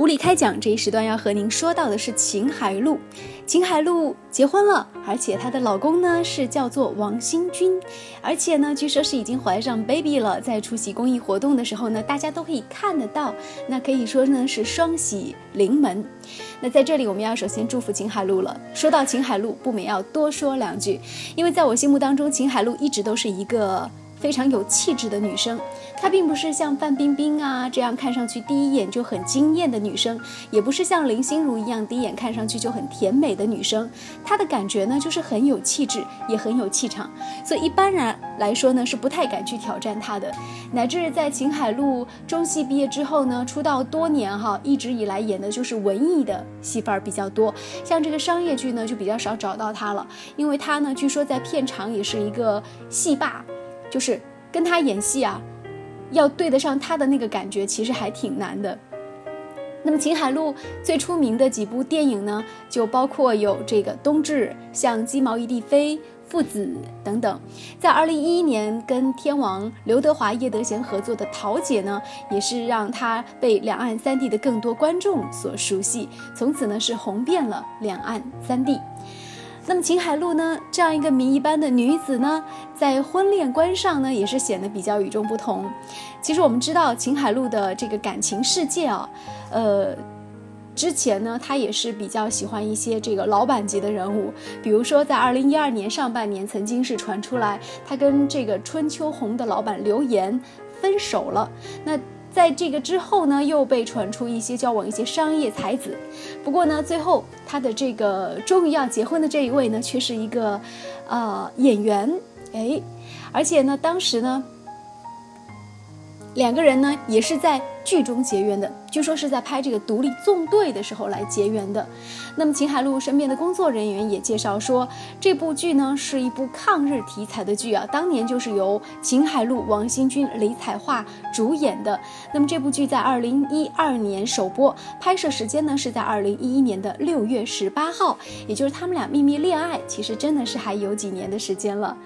无理开讲这一时段要和您说到的是秦海璐。秦海璐结婚了，而且她的老公呢是叫做王新军，而且呢据说是已经怀上 baby 了。在出席公益活动的时候呢，大家都可以看得到，那可以说呢是双喜临门。那在这里我们要首先祝福秦海璐了。说到秦海璐，不免要多说两句，因为在我心目当中，秦海璐一直都是一个。非常有气质的女生，她并不是像范冰冰啊这样看上去第一眼就很惊艳的女生，也不是像林心如一样第一眼看上去就很甜美的女生。她的感觉呢，就是很有气质，也很有气场，所以一般人来说呢，是不太敢去挑战她的。乃至在秦海璐中戏毕业之后呢，出道多年哈，一直以来演的就是文艺的戏份儿比较多，像这个商业剧呢，就比较少找到她了，因为她呢，据说在片场也是一个戏霸。就是跟他演戏啊，要对得上他的那个感觉，其实还挺难的。那么秦海璐最出名的几部电影呢，就包括有这个《冬至》、像《鸡毛一地飞》、《父子》等等。在二零一一年跟天王刘德华、叶德娴合作的《桃姐》呢，也是让他被两岸三地的更多观众所熟悉，从此呢是红遍了两岸三地。那么秦海璐呢，这样一个谜一般的女子呢，在婚恋观上呢，也是显得比较与众不同。其实我们知道秦海璐的这个感情世界啊，呃，之前呢，她也是比较喜欢一些这个老板级的人物，比如说在二零一二年上半年，曾经是传出来她跟这个春秋红的老板刘岩分手了。那在这个之后呢，又被传出一些交往一些商业才子，不过呢，最后他的这个终于要结婚的这一位呢，却是一个，呃，演员，哎，而且呢，当时呢。两个人呢，也是在剧中结缘的，据说是在拍这个《独立纵队》的时候来结缘的。那么秦海璐身边的工作人员也介绍说，这部剧呢是一部抗日题材的剧啊，当年就是由秦海璐、王新军、李彩桦主演的。那么这部剧在二零一二年首播，拍摄时间呢是在二零一一年的六月十八号，也就是他们俩秘密恋爱，其实真的是还有几年的时间了。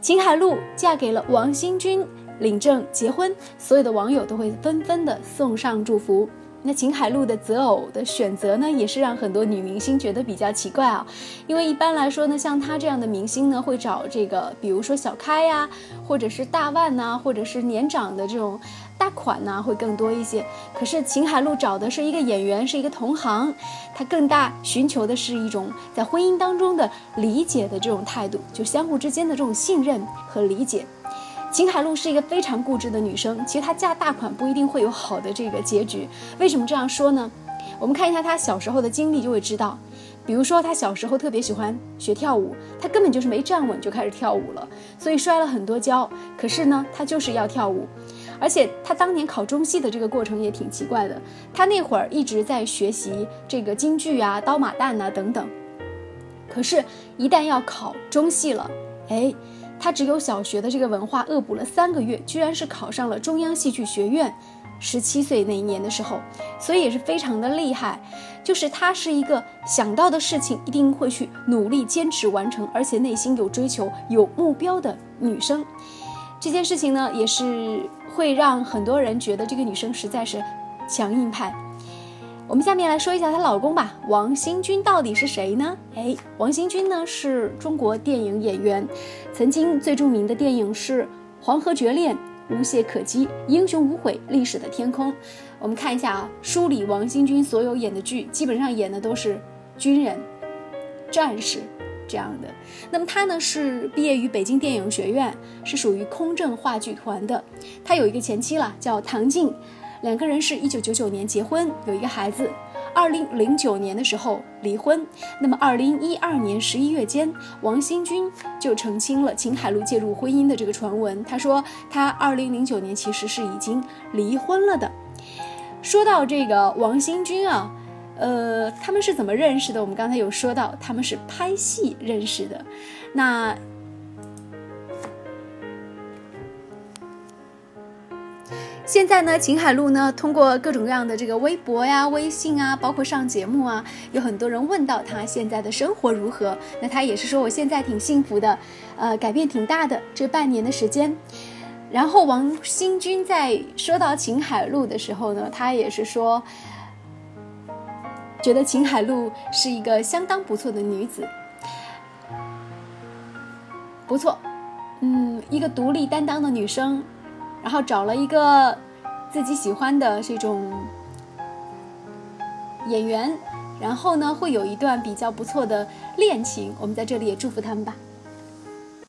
秦海璐嫁给了王新军。领证结婚，所有的网友都会纷纷的送上祝福。那秦海璐的择偶的选择呢，也是让很多女明星觉得比较奇怪啊。因为一般来说呢，像她这样的明星呢，会找这个，比如说小开呀，或者是大腕呐，或者是年长的这种大款呐，会更多一些。可是秦海璐找的是一个演员，是一个同行，她更大寻求的是一种在婚姻当中的理解的这种态度，就相互之间的这种信任和理解。秦海璐是一个非常固执的女生，其实她嫁大款不一定会有好的这个结局。为什么这样说呢？我们看一下她小时候的经历就会知道。比如说她小时候特别喜欢学跳舞，她根本就是没站稳就开始跳舞了，所以摔了很多跤。可是呢，她就是要跳舞，而且她当年考中戏的这个过程也挺奇怪的。她那会儿一直在学习这个京剧啊、刀马旦啊等等，可是，一旦要考中戏了，哎。他只有小学的这个文化，恶补了三个月，居然是考上了中央戏剧学院。十七岁那一年的时候，所以也是非常的厉害。就是她是一个想到的事情一定会去努力坚持完成，而且内心有追求、有目标的女生。这件事情呢，也是会让很多人觉得这个女生实在是强硬派。我们下面来说一下她老公吧，王新军到底是谁呢？哎，王新军呢是中国电影演员，曾经最著名的电影是《黄河绝恋》《无懈可击》《英雄无悔》《历史的天空》。我们看一下啊，书里王新军所有演的剧，基本上演的都是军人、战士这样的。那么他呢是毕业于北京电影学院，是属于空政话剧团的。他有一个前妻了，叫唐静。两个人是一九九九年结婚，有一个孩子。二零零九年的时候离婚。那么二零一二年十一月间，王新军就澄清了秦海璐介入婚姻的这个传闻。他说他二零零九年其实是已经离婚了的。说到这个王新军啊，呃，他们是怎么认识的？我们刚才有说到，他们是拍戏认识的。那。现在呢，秦海璐呢，通过各种各样的这个微博呀、微信啊，包括上节目啊，有很多人问到她现在的生活如何。那她也是说，我现在挺幸福的，呃，改变挺大的这半年的时间。然后王新军在说到秦海璐的时候呢，他也是说，觉得秦海璐是一个相当不错的女子，不错，嗯，一个独立担当的女生，然后找了一个自己喜欢的这种演员，然后呢会有一段比较不错的恋情，我们在这里也祝福他们吧。